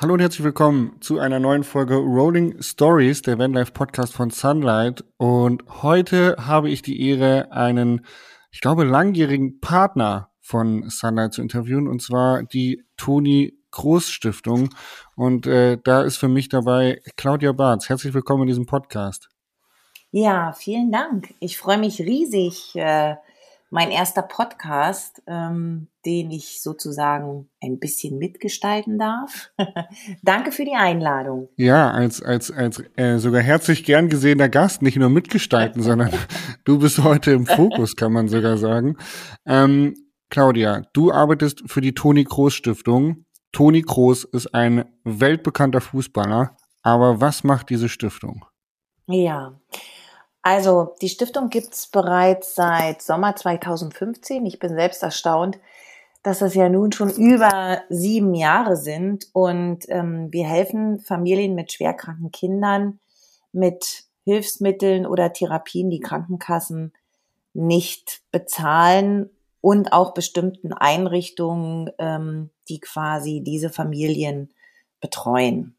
Hallo und herzlich willkommen zu einer neuen Folge Rolling Stories, der Vanlife Podcast von Sunlight. Und heute habe ich die Ehre, einen, ich glaube, langjährigen Partner von Sunlight zu interviewen, und zwar die Toni Groß Stiftung. Und äh, da ist für mich dabei Claudia Barth. Herzlich willkommen in diesem Podcast. Ja, vielen Dank. Ich freue mich riesig. Äh mein erster Podcast, ähm, den ich sozusagen ein bisschen mitgestalten darf. Danke für die Einladung. Ja, als als als äh, sogar herzlich gern gesehener Gast, nicht nur mitgestalten, sondern du bist heute im Fokus, kann man sogar sagen. Ähm, Claudia, du arbeitest für die Toni Kroos Stiftung. Toni Kroos ist ein weltbekannter Fußballer, aber was macht diese Stiftung? Ja. Also die Stiftung gibt's bereits seit Sommer 2015. Ich bin selbst erstaunt, dass das ja nun schon über sieben Jahre sind. Und ähm, wir helfen Familien mit schwerkranken Kindern mit Hilfsmitteln oder Therapien, die Krankenkassen nicht bezahlen und auch bestimmten Einrichtungen, ähm, die quasi diese Familien betreuen.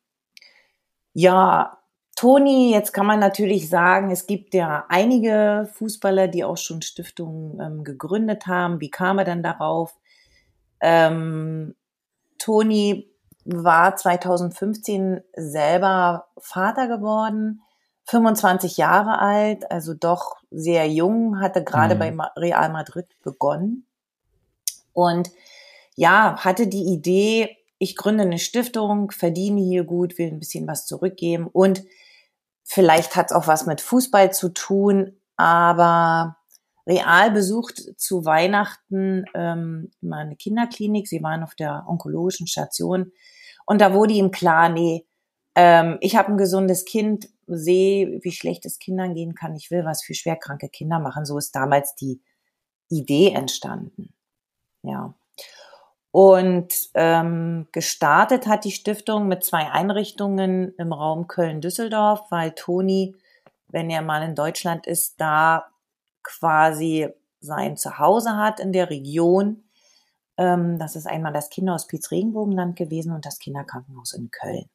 Ja, Toni, jetzt kann man natürlich sagen, es gibt ja einige Fußballer, die auch schon Stiftungen ähm, gegründet haben. Wie kam er dann darauf? Ähm, Toni war 2015 selber Vater geworden, 25 Jahre alt, also doch sehr jung, hatte gerade mhm. bei Real Madrid begonnen und ja, hatte die Idee, ich gründe eine Stiftung, verdiene hier gut, will ein bisschen was zurückgeben und Vielleicht hat es auch was mit Fußball zu tun, aber Real besucht zu Weihnachten ähm, immer eine Kinderklinik. Sie waren auf der onkologischen Station und da wurde ihm klar, nee, ähm, ich habe ein gesundes Kind, sehe, wie schlecht es Kindern gehen kann. Ich will was für schwerkranke Kinder machen. So ist damals die Idee entstanden. Ja. Und ähm, gestartet hat die Stiftung mit zwei Einrichtungen im Raum Köln-Düsseldorf, weil Toni, wenn er mal in Deutschland ist, da quasi sein Zuhause hat in der Region. Ähm, das ist einmal das Kinderhospiz Regenbogenland gewesen und das Kinderkrankenhaus in Köln.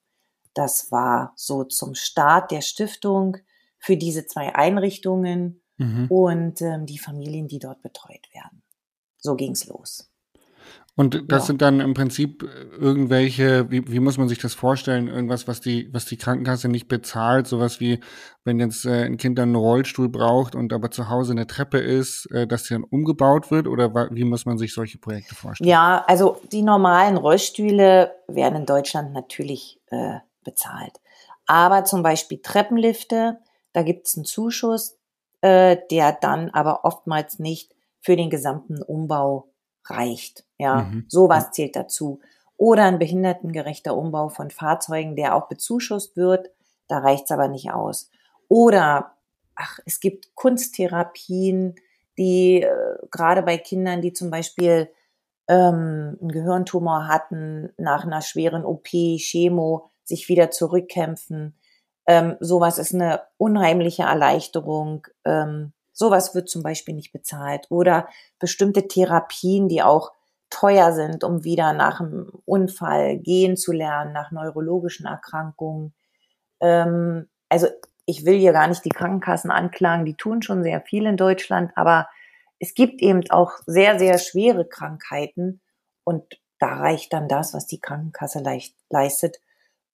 Das war so zum Start der Stiftung für diese zwei Einrichtungen mhm. und ähm, die Familien, die dort betreut werden. So ging's los. Und das ja. sind dann im Prinzip irgendwelche, wie, wie muss man sich das vorstellen, irgendwas, was die, was die Krankenkasse nicht bezahlt, sowas wie, wenn jetzt äh, ein Kind dann einen Rollstuhl braucht und aber zu Hause eine Treppe ist, äh, dass die dann umgebaut wird oder wie muss man sich solche Projekte vorstellen? Ja, also die normalen Rollstühle werden in Deutschland natürlich äh, bezahlt. Aber zum Beispiel Treppenlifte, da gibt es einen Zuschuss, äh, der dann aber oftmals nicht für den gesamten Umbau reicht. Ja, mhm. sowas zählt dazu. Oder ein behindertengerechter Umbau von Fahrzeugen, der auch bezuschusst wird. Da reicht's aber nicht aus. Oder, ach, es gibt Kunsttherapien, die äh, gerade bei Kindern, die zum Beispiel ähm, einen Gehirntumor hatten, nach einer schweren OP, Chemo, sich wieder zurückkämpfen. Ähm, sowas ist eine unheimliche Erleichterung. Ähm, Sowas wird zum Beispiel nicht bezahlt. Oder bestimmte Therapien, die auch teuer sind, um wieder nach einem Unfall gehen zu lernen, nach neurologischen Erkrankungen. Ähm, also ich will hier gar nicht die Krankenkassen anklagen, die tun schon sehr viel in Deutschland, aber es gibt eben auch sehr, sehr schwere Krankheiten und da reicht dann das, was die Krankenkasse leicht, leistet,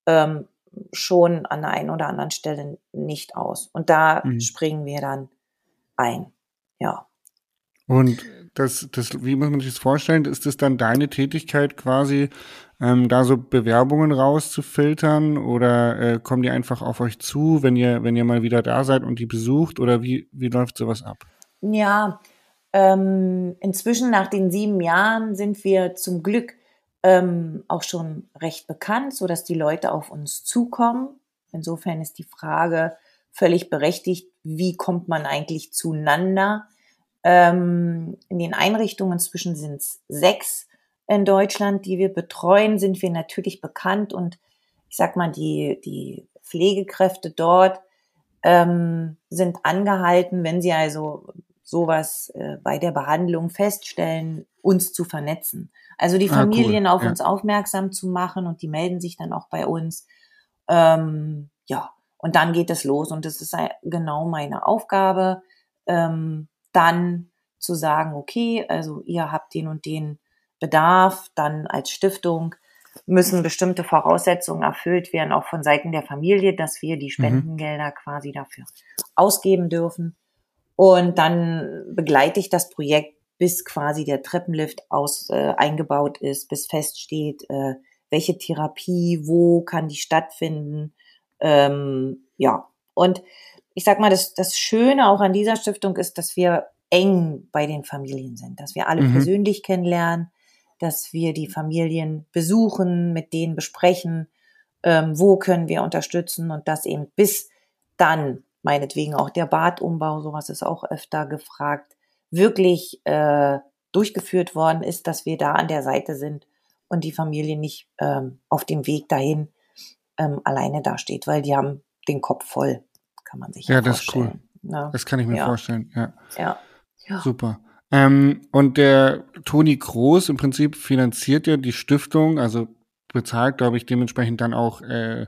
ähm, schon an der einen oder anderen Stelle nicht aus. Und da mhm. springen wir dann ein. Ja. Und das, das, wie muss man sich das vorstellen? Ist das dann deine Tätigkeit quasi, ähm, da so Bewerbungen rauszufiltern oder äh, kommen die einfach auf euch zu, wenn ihr, wenn ihr mal wieder da seid und die besucht oder wie, wie läuft sowas ab? Ja, ähm, inzwischen nach den sieben Jahren sind wir zum Glück ähm, auch schon recht bekannt, so dass die Leute auf uns zukommen. Insofern ist die Frage, völlig berechtigt, wie kommt man eigentlich zueinander. Ähm, in den Einrichtungen inzwischen sind es sechs in Deutschland, die wir betreuen, sind wir natürlich bekannt und ich sag mal, die, die Pflegekräfte dort ähm, sind angehalten, wenn sie also sowas äh, bei der Behandlung feststellen, uns zu vernetzen. Also die Familien ah, cool. auf ja. uns aufmerksam zu machen und die melden sich dann auch bei uns. Ähm, ja, und dann geht es los und das ist genau meine Aufgabe, ähm, dann zu sagen, okay, also ihr habt den und den Bedarf, dann als Stiftung müssen bestimmte Voraussetzungen erfüllt werden, auch von Seiten der Familie, dass wir die mhm. Spendengelder mhm. quasi dafür ausgeben dürfen. Und dann begleite ich das Projekt, bis quasi der Treppenlift aus, äh, eingebaut ist, bis feststeht, äh, welche Therapie, wo kann die stattfinden. Ähm, ja, und ich sag mal, das, das Schöne auch an dieser Stiftung ist, dass wir eng bei den Familien sind, dass wir alle mhm. persönlich kennenlernen, dass wir die Familien besuchen, mit denen besprechen, ähm, wo können wir unterstützen und das eben bis dann, meinetwegen auch der Badumbau, sowas ist auch öfter gefragt, wirklich äh, durchgeführt worden ist, dass wir da an der Seite sind und die Familie nicht ähm, auf dem Weg dahin ähm, alleine dasteht, weil die haben den Kopf voll, kann man sich ja, ja das vorstellen. ist cool. Ja. Das kann ich mir ja. vorstellen, ja. Ja. ja. Super. Ähm, und der Toni Groß im Prinzip finanziert ja die Stiftung, also bezahlt, glaube ich, dementsprechend dann auch äh,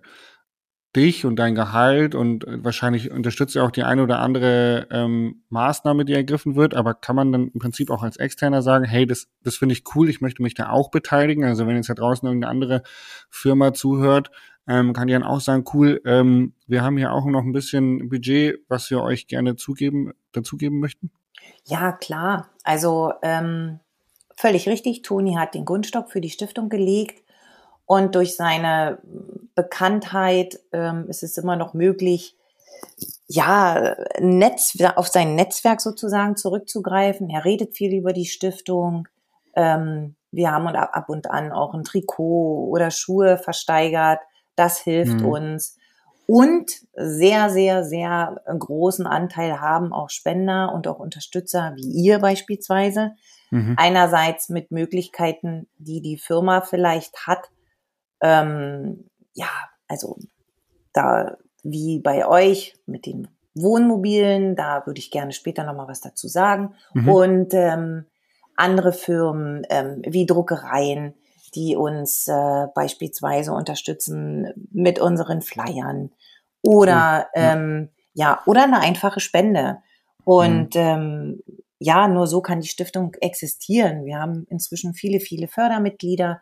dich und dein Gehalt und wahrscheinlich unterstützt er auch die eine oder andere ähm, Maßnahme, die ergriffen wird. Aber kann man dann im Prinzip auch als Externer sagen, hey, das, das finde ich cool, ich möchte mich da auch beteiligen. Also wenn jetzt da draußen irgendeine andere Firma zuhört, ähm, kann die dann auch sagen, cool, ähm, wir haben hier auch noch ein bisschen Budget, was wir euch gerne zugeben, dazugeben möchten. Ja, klar. Also ähm, völlig richtig. Toni hat den Grundstock für die Stiftung gelegt und durch seine Bekanntheit ähm, ist es immer noch möglich, ja, Netz, auf sein Netzwerk sozusagen zurückzugreifen. Er redet viel über die Stiftung. Ähm, wir haben ab und an auch ein Trikot oder Schuhe versteigert. Das hilft mhm. uns. Und sehr, sehr, sehr großen Anteil haben auch Spender und auch Unterstützer wie ihr beispielsweise. Mhm. Einerseits mit Möglichkeiten, die die Firma vielleicht hat. Ähm, ja, also da wie bei euch mit den Wohnmobilen, da würde ich gerne später nochmal was dazu sagen. Mhm. Und ähm, andere Firmen ähm, wie Druckereien, die uns äh, beispielsweise unterstützen mit unseren Flyern oder mhm. ähm, ja oder eine einfache Spende. Und mhm. ähm, ja, nur so kann die Stiftung existieren. Wir haben inzwischen viele, viele Fördermitglieder,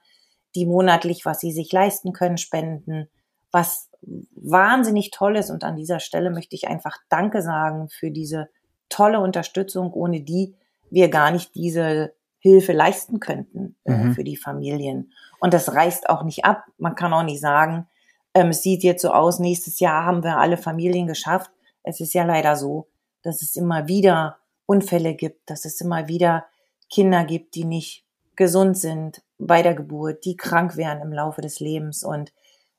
die monatlich, was sie sich leisten können, spenden, was wahnsinnig toll ist. Und an dieser Stelle möchte ich einfach Danke sagen für diese tolle Unterstützung, ohne die wir gar nicht diese Hilfe leisten könnten äh, mhm. für die Familien. Und das reißt auch nicht ab. Man kann auch nicht sagen, ähm, es sieht jetzt so aus, nächstes Jahr haben wir alle Familien geschafft. Es ist ja leider so, dass es immer wieder Unfälle gibt, dass es immer wieder Kinder gibt, die nicht gesund sind bei der Geburt, die krank werden im Laufe des Lebens. Und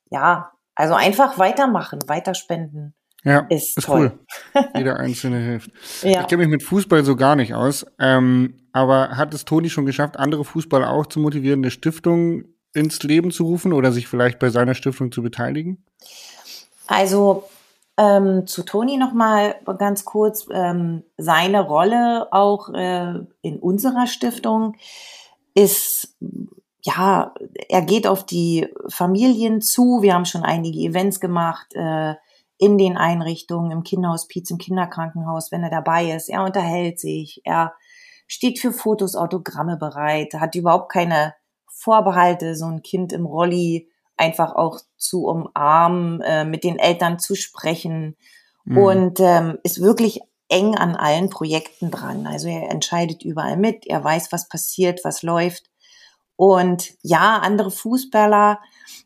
ja, also einfach weitermachen, weiterspenden. Ja, ist, ist toll. cool. Jeder Einzelne hilft. Ja. Ich kenne mich mit Fußball so gar nicht aus. Ähm, aber hat es Toni schon geschafft, andere Fußballer auch zu motivieren, eine Stiftung ins Leben zu rufen oder sich vielleicht bei seiner Stiftung zu beteiligen? Also ähm, zu Toni noch mal ganz kurz ähm, seine Rolle auch äh, in unserer Stiftung ist ja, er geht auf die Familien zu. Wir haben schon einige Events gemacht äh, in den Einrichtungen, im Kinderhospiz, im Kinderkrankenhaus, wenn er dabei ist. Er unterhält sich, er steht für Fotos, Autogramme bereit, hat überhaupt keine Vorbehalte, so ein Kind im Rolli einfach auch zu umarmen, äh, mit den Eltern zu sprechen mhm. und ähm, ist wirklich eng an allen Projekten dran. Also er entscheidet überall mit, er weiß, was passiert, was läuft. Und ja, andere Fußballer,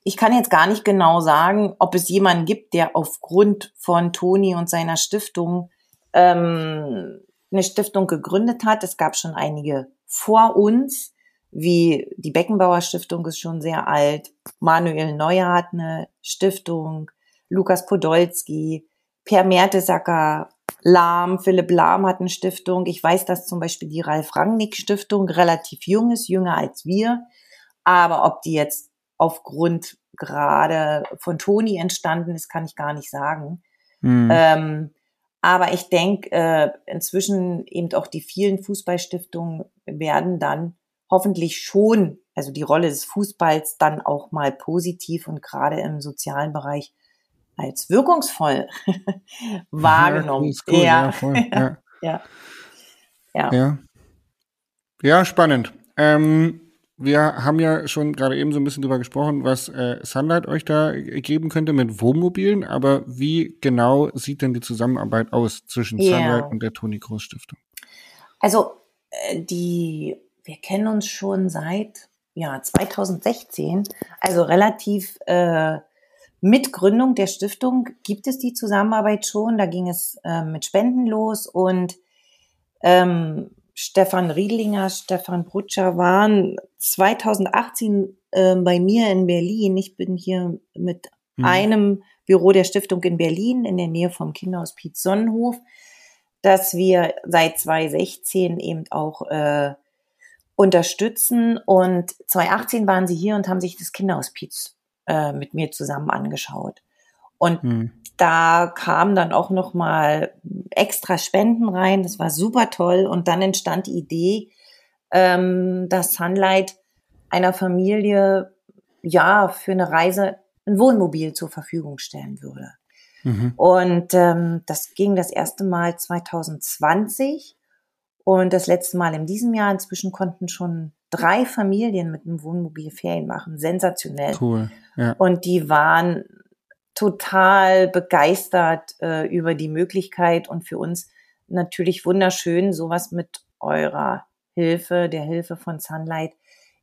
ich kann jetzt gar nicht genau sagen, ob es jemanden gibt, der aufgrund von Toni und seiner Stiftung ähm, eine Stiftung gegründet hat. Es gab schon einige vor uns, wie die Beckenbauer Stiftung ist schon sehr alt. Manuel Neuer hat eine Stiftung, Lukas Podolski, Per Mertesacker, Lahm, Philipp Lahm hat eine Stiftung. Ich weiß, dass zum Beispiel die Ralf Rangnick Stiftung relativ jung ist, jünger als wir. Aber ob die jetzt aufgrund gerade von Toni entstanden ist, kann ich gar nicht sagen. Mhm. Ähm, aber ich denke, äh, inzwischen eben auch die vielen Fußballstiftungen werden dann hoffentlich schon also die Rolle des Fußballs dann auch mal positiv und gerade im sozialen Bereich als wirkungsvoll wahrgenommen. Ja, cool, ja. Ja, voll, ja. ja. Ja. ja. Spannend. Ähm, wir haben ja schon gerade eben so ein bisschen drüber gesprochen, was äh, Sunlight euch da geben könnte mit Wohnmobilen, aber wie genau sieht denn die Zusammenarbeit aus zwischen yeah. Sunlight und der Toni Groß Stiftung? Also äh, die, wir kennen uns schon seit ja 2016, also relativ äh, mit Gründung der Stiftung gibt es die Zusammenarbeit schon. Da ging es äh, mit Spenden los und ähm, Stefan Riedlinger, Stefan Brutscher waren 2018 äh, bei mir in Berlin. Ich bin hier mit mhm. einem Büro der Stiftung in Berlin in der Nähe vom Kinderhospiz Sonnenhof, dass wir seit 2016 eben auch äh, unterstützen. Und 2018 waren sie hier und haben sich das Kinderhospiz äh, mit mir zusammen angeschaut. Und mhm. da kam dann auch noch mal extra Spenden rein. Das war super toll. Und dann entstand die Idee, ähm, dass Sunlight einer Familie ja für eine Reise ein Wohnmobil zur Verfügung stellen würde. Mhm. Und ähm, das ging das erste Mal 2020 und das letzte Mal in diesem Jahr. Inzwischen konnten schon drei Familien mit einem Wohnmobil Ferien machen. Sensationell. Cool. Ja. Und die waren total begeistert äh, über die Möglichkeit und für uns natürlich wunderschön, sowas mit eurer Hilfe, der Hilfe von Sunlight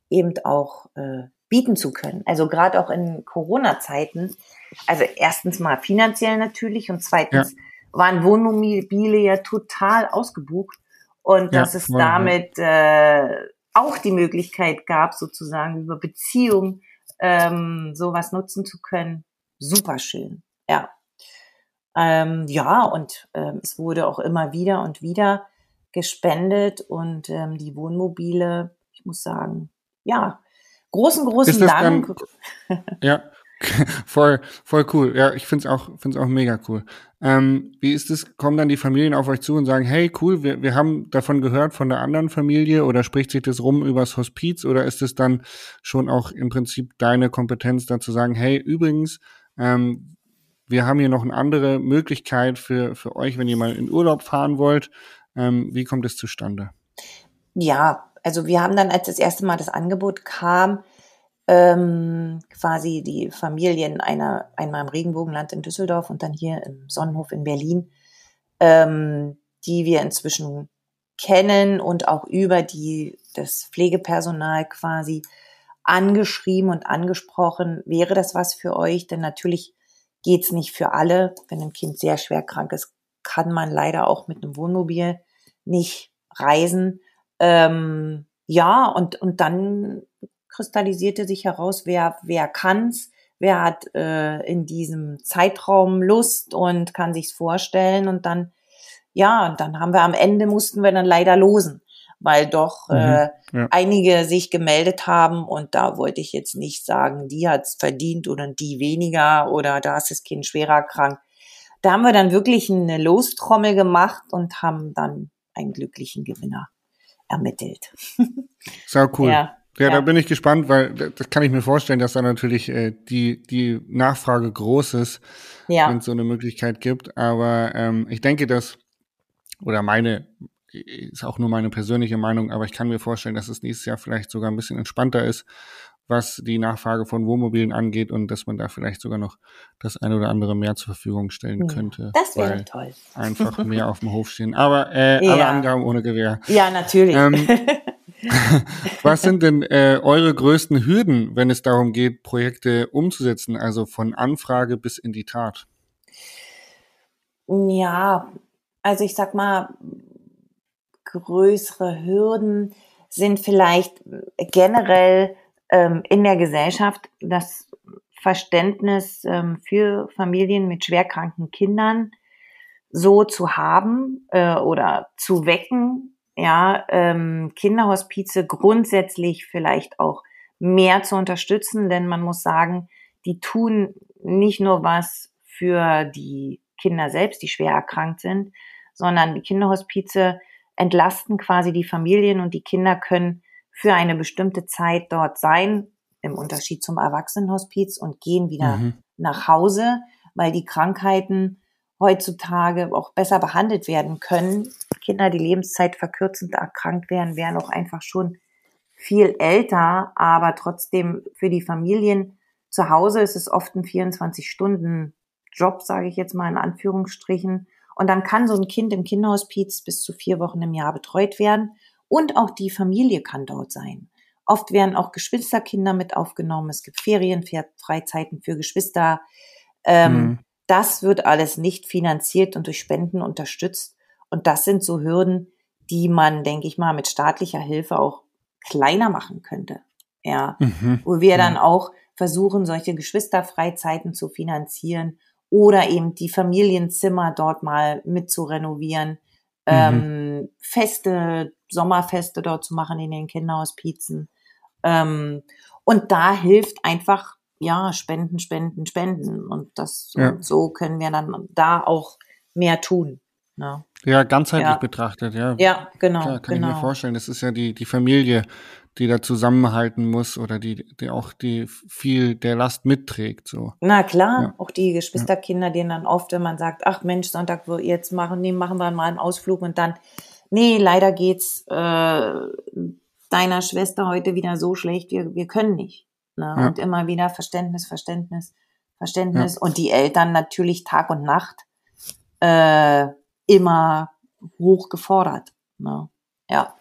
eben auch äh, bieten zu können. Also gerade auch in Corona-Zeiten. Also erstens mal finanziell natürlich und zweitens ja. waren Wohnmobile ja total ausgebucht und ja, dass es damit äh, auch die Möglichkeit gab, sozusagen über Beziehungen ähm, sowas nutzen zu können, super schön. Ja. Ähm, ja, und ähm, es wurde auch immer wieder und wieder gespendet und ähm, die Wohnmobile, ich muss sagen, ja, großen, großen Dank. Dann, ja, voll, voll cool. Ja, ich find's auch, find's auch mega cool. Ähm, wie ist es? Kommen dann die Familien auf euch zu und sagen, hey, cool, wir, wir haben davon gehört von der anderen Familie oder spricht sich das rum übers Hospiz oder ist es dann schon auch im Prinzip deine Kompetenz, da zu sagen, hey, übrigens, ähm, wir haben hier noch eine andere Möglichkeit für, für euch, wenn ihr mal in Urlaub fahren wollt. Ähm, wie kommt es zustande? Ja, also wir haben dann, als das erste Mal das Angebot kam, ähm, quasi die Familien einer, einmal im Regenbogenland in Düsseldorf und dann hier im Sonnenhof in Berlin, ähm, die wir inzwischen kennen und auch über die das Pflegepersonal quasi angeschrieben und angesprochen, wäre das was für euch? Denn natürlich geht's nicht für alle. Wenn ein Kind sehr schwer krank ist, kann man leider auch mit einem Wohnmobil nicht reisen. Ähm, ja, und, und dann kristallisierte sich heraus, wer, wer kann's, wer hat äh, in diesem Zeitraum Lust und kann sich's vorstellen. Und dann, ja, und dann haben wir am Ende mussten wir dann leider losen weil doch mhm, äh, ja. einige sich gemeldet haben und da wollte ich jetzt nicht sagen, die hat's verdient oder die weniger oder da ist das Kind schwerer krank. Da haben wir dann wirklich eine Lostrommel gemacht und haben dann einen glücklichen Gewinner ermittelt. Sau cool. Ja. Ja, ja, da bin ich gespannt, weil das kann ich mir vorstellen, dass da natürlich äh, die, die Nachfrage groß ist, ja. wenn es so eine Möglichkeit gibt. Aber ähm, ich denke, dass, oder meine, ist auch nur meine persönliche Meinung, aber ich kann mir vorstellen, dass es nächstes Jahr vielleicht sogar ein bisschen entspannter ist, was die Nachfrage von Wohnmobilen angeht und dass man da vielleicht sogar noch das eine oder andere mehr zur Verfügung stellen könnte. Das wäre toll. Einfach mehr auf dem Hof stehen. Aber äh, ja. alle Angaben ohne Gewehr. Ja, natürlich. Ähm, was sind denn äh, eure größten Hürden, wenn es darum geht, Projekte umzusetzen, also von Anfrage bis in die Tat? Ja, also ich sag mal, größere Hürden sind vielleicht generell ähm, in der Gesellschaft das Verständnis ähm, für Familien mit schwerkranken Kindern so zu haben äh, oder zu wecken, ja, ähm, Kinderhospize grundsätzlich vielleicht auch mehr zu unterstützen, denn man muss sagen, die tun nicht nur was für die Kinder selbst, die schwer erkrankt sind, sondern die Kinderhospize entlasten quasi die Familien und die Kinder können für eine bestimmte Zeit dort sein, im Unterschied zum Erwachsenenhospiz und gehen wieder mhm. nach Hause, weil die Krankheiten heutzutage auch besser behandelt werden können. Kinder, die Lebenszeit verkürzend erkrankt werden, werden auch einfach schon viel älter, aber trotzdem für die Familien zu Hause ist es oft ein 24-Stunden-Job, sage ich jetzt mal in Anführungsstrichen. Und dann kann so ein Kind im Kinderhospiz bis zu vier Wochen im Jahr betreut werden und auch die Familie kann dort sein. Oft werden auch Geschwisterkinder mit aufgenommen. Es gibt Ferienfreizeiten für Geschwister. Ähm, mhm. Das wird alles nicht finanziert und durch Spenden unterstützt. Und das sind so Hürden, die man, denke ich mal, mit staatlicher Hilfe auch kleiner machen könnte. Ja, mhm. wo wir dann auch versuchen, solche Geschwisterfreizeiten zu finanzieren oder eben die Familienzimmer dort mal mit zu renovieren, mhm. ähm, Feste, Sommerfeste dort zu machen in den Kinderhospizen. Ähm, und da hilft einfach, ja, Spenden, Spenden, Spenden. Und das, ja. und so können wir dann da auch mehr tun. Ne? Ja, ganzheitlich ja. betrachtet, ja. Ja, genau. Klar, kann genau. ich mir vorstellen. Das ist ja die, die Familie, die da zusammenhalten muss oder die, die auch die viel der Last mitträgt. So. Na klar, ja. auch die Geschwisterkinder, denen dann oft, wenn man sagt, ach Mensch, Sonntag jetzt machen, nee, machen wir mal einen Ausflug und dann, nee, leider geht's äh, deiner Schwester heute wieder so schlecht, wir, wir können nicht. Ne? Ja. Und immer wieder Verständnis, Verständnis, Verständnis. Ja. Und die Eltern natürlich Tag und Nacht äh, immer hoch gefordert. Ne? Ja.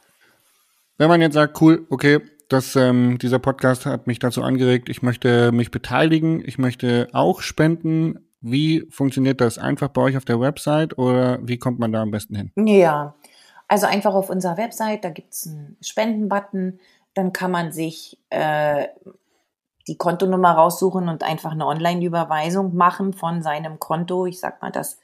Wenn man jetzt sagt, cool, okay, das, ähm, dieser Podcast hat mich dazu angeregt, ich möchte mich beteiligen, ich möchte auch spenden. Wie funktioniert das? Einfach bei euch auf der Website oder wie kommt man da am besten hin? Ja, also einfach auf unserer Website, da gibt's einen Spendenbutton, dann kann man sich äh, die Kontonummer raussuchen und einfach eine Online-Überweisung machen von seinem Konto. Ich sag mal das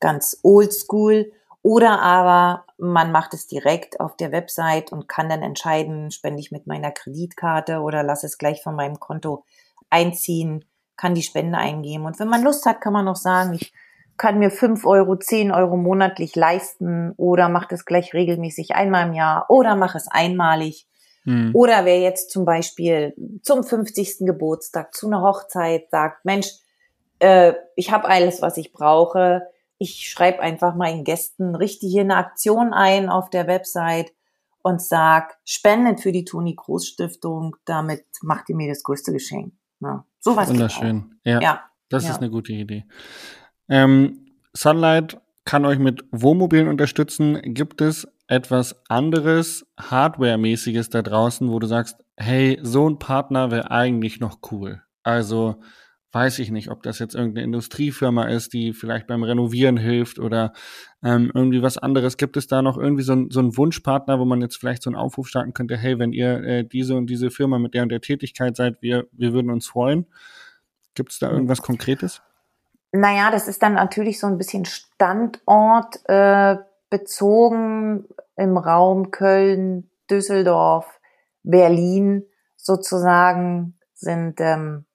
ganz oldschool. Oder aber man macht es direkt auf der Website und kann dann entscheiden, spende ich mit meiner Kreditkarte oder lasse es gleich von meinem Konto einziehen, kann die Spende eingeben. Und wenn man Lust hat, kann man noch sagen, ich kann mir fünf Euro, zehn Euro monatlich leisten oder macht es gleich regelmäßig einmal im Jahr oder mache es einmalig. Hm. Oder wer jetzt zum Beispiel zum 50. Geburtstag, zu einer Hochzeit sagt, Mensch, äh, ich habe alles, was ich brauche, ich schreibe einfach meinen Gästen, richte hier eine Aktion ein auf der Website und sag, spendet für die Toni Groß Stiftung, damit macht ihr mir das größte Geschenk. Na, sowas. Wunderschön. Ja, ja, Das ja. ist eine gute Idee. Ähm, Sunlight kann euch mit Wohnmobilen unterstützen. Gibt es etwas anderes, Hardware-mäßiges da draußen, wo du sagst, hey, so ein Partner wäre eigentlich noch cool. Also weiß ich nicht, ob das jetzt irgendeine Industriefirma ist, die vielleicht beim Renovieren hilft oder ähm, irgendwie was anderes. Gibt es da noch irgendwie so, so einen Wunschpartner, wo man jetzt vielleicht so einen Aufruf starten könnte, hey, wenn ihr äh, diese und diese Firma mit der und der Tätigkeit seid, wir, wir würden uns freuen. Gibt es da irgendwas Konkretes? Naja, das ist dann natürlich so ein bisschen Standort äh, bezogen im Raum Köln, Düsseldorf, Berlin sozusagen sind ähm,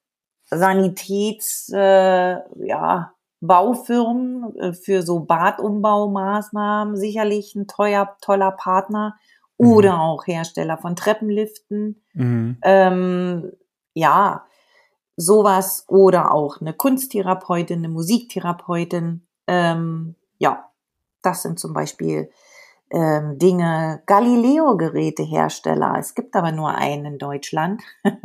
Sanitäts, äh, ja, Baufirmen äh, für so Badumbaumaßnahmen sicherlich ein teuer, toller Partner mhm. oder auch Hersteller von Treppenliften. Mhm. Ähm, ja, sowas oder auch eine Kunsttherapeutin, eine Musiktherapeutin. Ähm, ja, das sind zum Beispiel ähm, Dinge, Galileo-Gerätehersteller. Es gibt aber nur einen in Deutschland.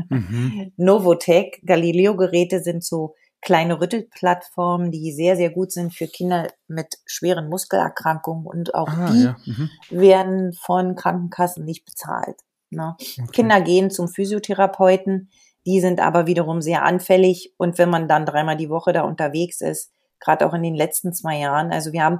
Mhm. Novotec. Galileo-Geräte sind so kleine Rüttelplattformen, die sehr, sehr gut sind für Kinder mit schweren Muskelerkrankungen und auch ah, die ja. mhm. werden von Krankenkassen nicht bezahlt. Ne? Okay. Kinder gehen zum Physiotherapeuten, die sind aber wiederum sehr anfällig und wenn man dann dreimal die Woche da unterwegs ist, gerade auch in den letzten zwei Jahren, also wir haben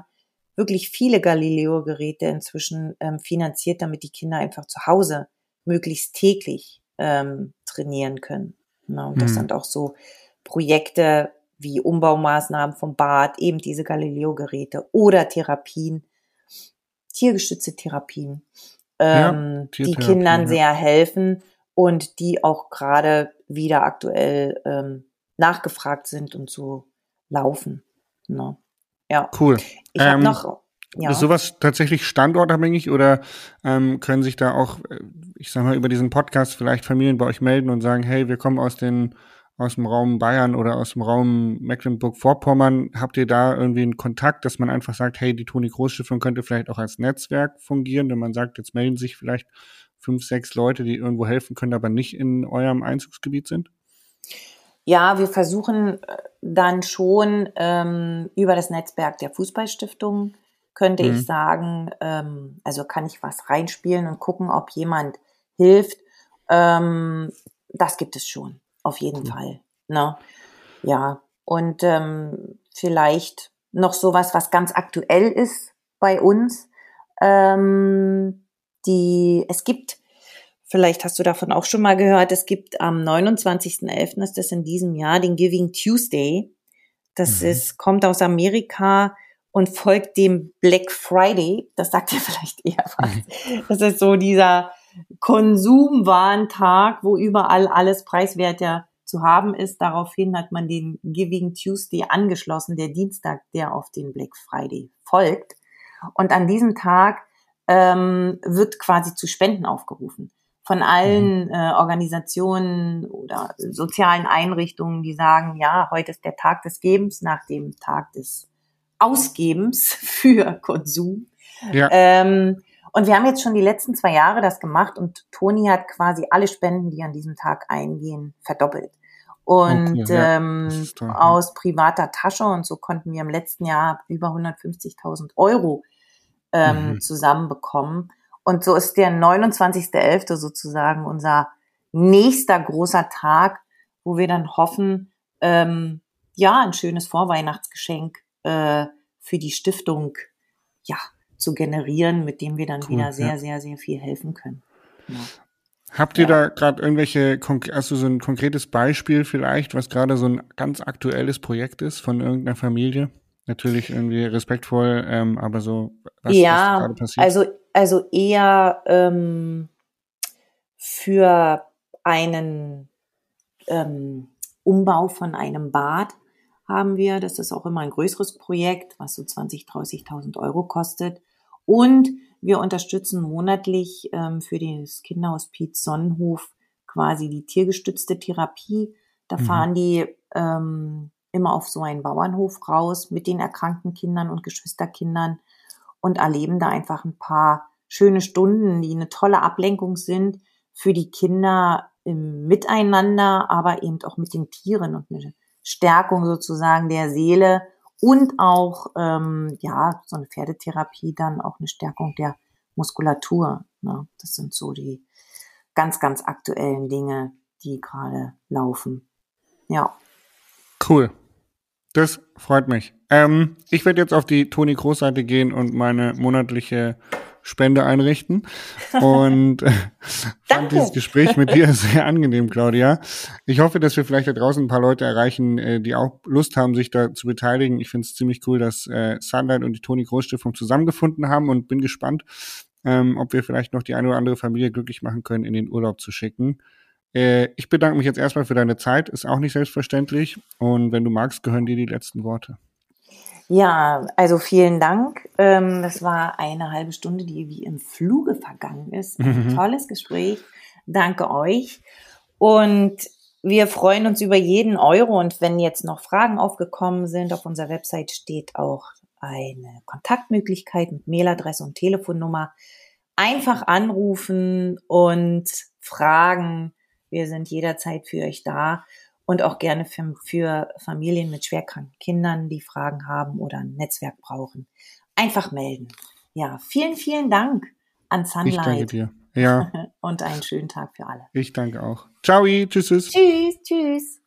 wirklich viele Galileo-Geräte inzwischen ähm, finanziert, damit die Kinder einfach zu Hause möglichst täglich ähm, trainieren können. Na, und das mhm. sind auch so Projekte wie Umbaumaßnahmen vom Bad, eben diese Galileo-Geräte oder Therapien, tiergestützte Therapien, ähm, ja, die Kindern ja. sehr helfen und die auch gerade wieder aktuell ähm, nachgefragt sind und so laufen. Ne? Ja. Cool. Ich ähm, habe noch. ja. Ist sowas tatsächlich standortabhängig oder ähm, können sich da auch, äh, ich sag mal, über diesen Podcast vielleicht Familien bei euch melden und sagen, hey, wir kommen aus den aus dem Raum Bayern oder aus dem Raum Mecklenburg-Vorpommern, habt ihr da irgendwie einen Kontakt, dass man einfach sagt, hey, die Toni Groß Stiftung könnte vielleicht auch als Netzwerk fungieren, wenn man sagt, jetzt melden sich vielleicht fünf, sechs Leute, die irgendwo helfen können, aber nicht in eurem Einzugsgebiet sind? Ja, wir versuchen äh, dann schon ähm, über das Netzwerk der Fußballstiftung, könnte mhm. ich sagen, ähm, also kann ich was reinspielen und gucken, ob jemand hilft. Ähm, das gibt es schon, auf jeden mhm. Fall. Ne? Ja, und ähm, vielleicht noch sowas, was ganz aktuell ist bei uns. Ähm, die, es gibt Vielleicht hast du davon auch schon mal gehört. Es gibt am 29.11., ist das in diesem Jahr, den Giving Tuesday. Das mhm. ist, kommt aus Amerika und folgt dem Black Friday. Das sagt ihr vielleicht eher was. Mhm. Das ist so dieser Konsumwarntag, wo überall alles preiswerter zu haben ist. Daraufhin hat man den Giving Tuesday angeschlossen, der Dienstag, der auf den Black Friday folgt. Und an diesem Tag ähm, wird quasi zu Spenden aufgerufen von allen mhm. äh, Organisationen oder sozialen Einrichtungen, die sagen, ja, heute ist der Tag des Gebens nach dem Tag des Ausgebens für Konsum. Ja. Ähm, und wir haben jetzt schon die letzten zwei Jahre das gemacht und Toni hat quasi alle Spenden, die an diesem Tag eingehen, verdoppelt. Und okay, ja. ähm, aus privater Tasche und so konnten wir im letzten Jahr über 150.000 Euro ähm, mhm. zusammenbekommen. Und so ist der 29.11. sozusagen unser nächster großer Tag, wo wir dann hoffen, ähm, ja, ein schönes Vorweihnachtsgeschenk äh, für die Stiftung ja, zu generieren, mit dem wir dann cool, wieder sehr, ja. sehr, sehr viel helfen können. Ja. Habt ihr ja. da gerade irgendwelche, also so ein konkretes Beispiel vielleicht, was gerade so ein ganz aktuelles Projekt ist von irgendeiner Familie? Natürlich irgendwie respektvoll, ähm, aber so, was, ja, was gerade passiert? Also also eher ähm, für einen ähm, Umbau von einem Bad haben wir. Das ist auch immer ein größeres Projekt, was so 20.000, 30.000 Euro kostet. Und wir unterstützen monatlich ähm, für das Kinderhospiz Sonnenhof quasi die tiergestützte Therapie. Da mhm. fahren die ähm, immer auf so einen Bauernhof raus mit den erkrankten Kindern und Geschwisterkindern und erleben da einfach ein paar schöne Stunden, die eine tolle Ablenkung sind für die Kinder im Miteinander, aber eben auch mit den Tieren und eine Stärkung sozusagen der Seele und auch ähm, ja so eine Pferdetherapie dann auch eine Stärkung der Muskulatur. Ne? Das sind so die ganz ganz aktuellen Dinge, die gerade laufen. Ja. Cool. Das freut mich. Ähm, ich werde jetzt auf die Toni Großseite gehen und meine monatliche Spende einrichten. Und äh, fand dieses Gespräch mit dir sehr angenehm, Claudia. Ich hoffe, dass wir vielleicht da draußen ein paar Leute erreichen, äh, die auch Lust haben, sich da zu beteiligen. Ich finde es ziemlich cool, dass äh, Sunlight und die Toni Großstiftung zusammengefunden haben und bin gespannt, ähm, ob wir vielleicht noch die eine oder andere Familie glücklich machen können, in den Urlaub zu schicken. Äh, ich bedanke mich jetzt erstmal für deine Zeit, ist auch nicht selbstverständlich. Und wenn du magst, gehören dir die letzten Worte. Ja, also vielen Dank. Ähm, das war eine halbe Stunde, die wie im Fluge vergangen ist. Ein mhm. tolles Gespräch. Danke euch. Und wir freuen uns über jeden Euro. Und wenn jetzt noch Fragen aufgekommen sind, auf unserer Website steht auch eine Kontaktmöglichkeit mit Mailadresse und Telefonnummer. Einfach anrufen und fragen. Wir sind jederzeit für euch da und auch gerne für, für Familien mit schwerkranken Kindern, die Fragen haben oder ein Netzwerk brauchen. Einfach melden. Ja, vielen, vielen Dank an Sunlight. Ich danke dir. Ja. und einen schönen Tag für alle. Ich danke auch. Ciao, tschüss. Tschüss, tschüss.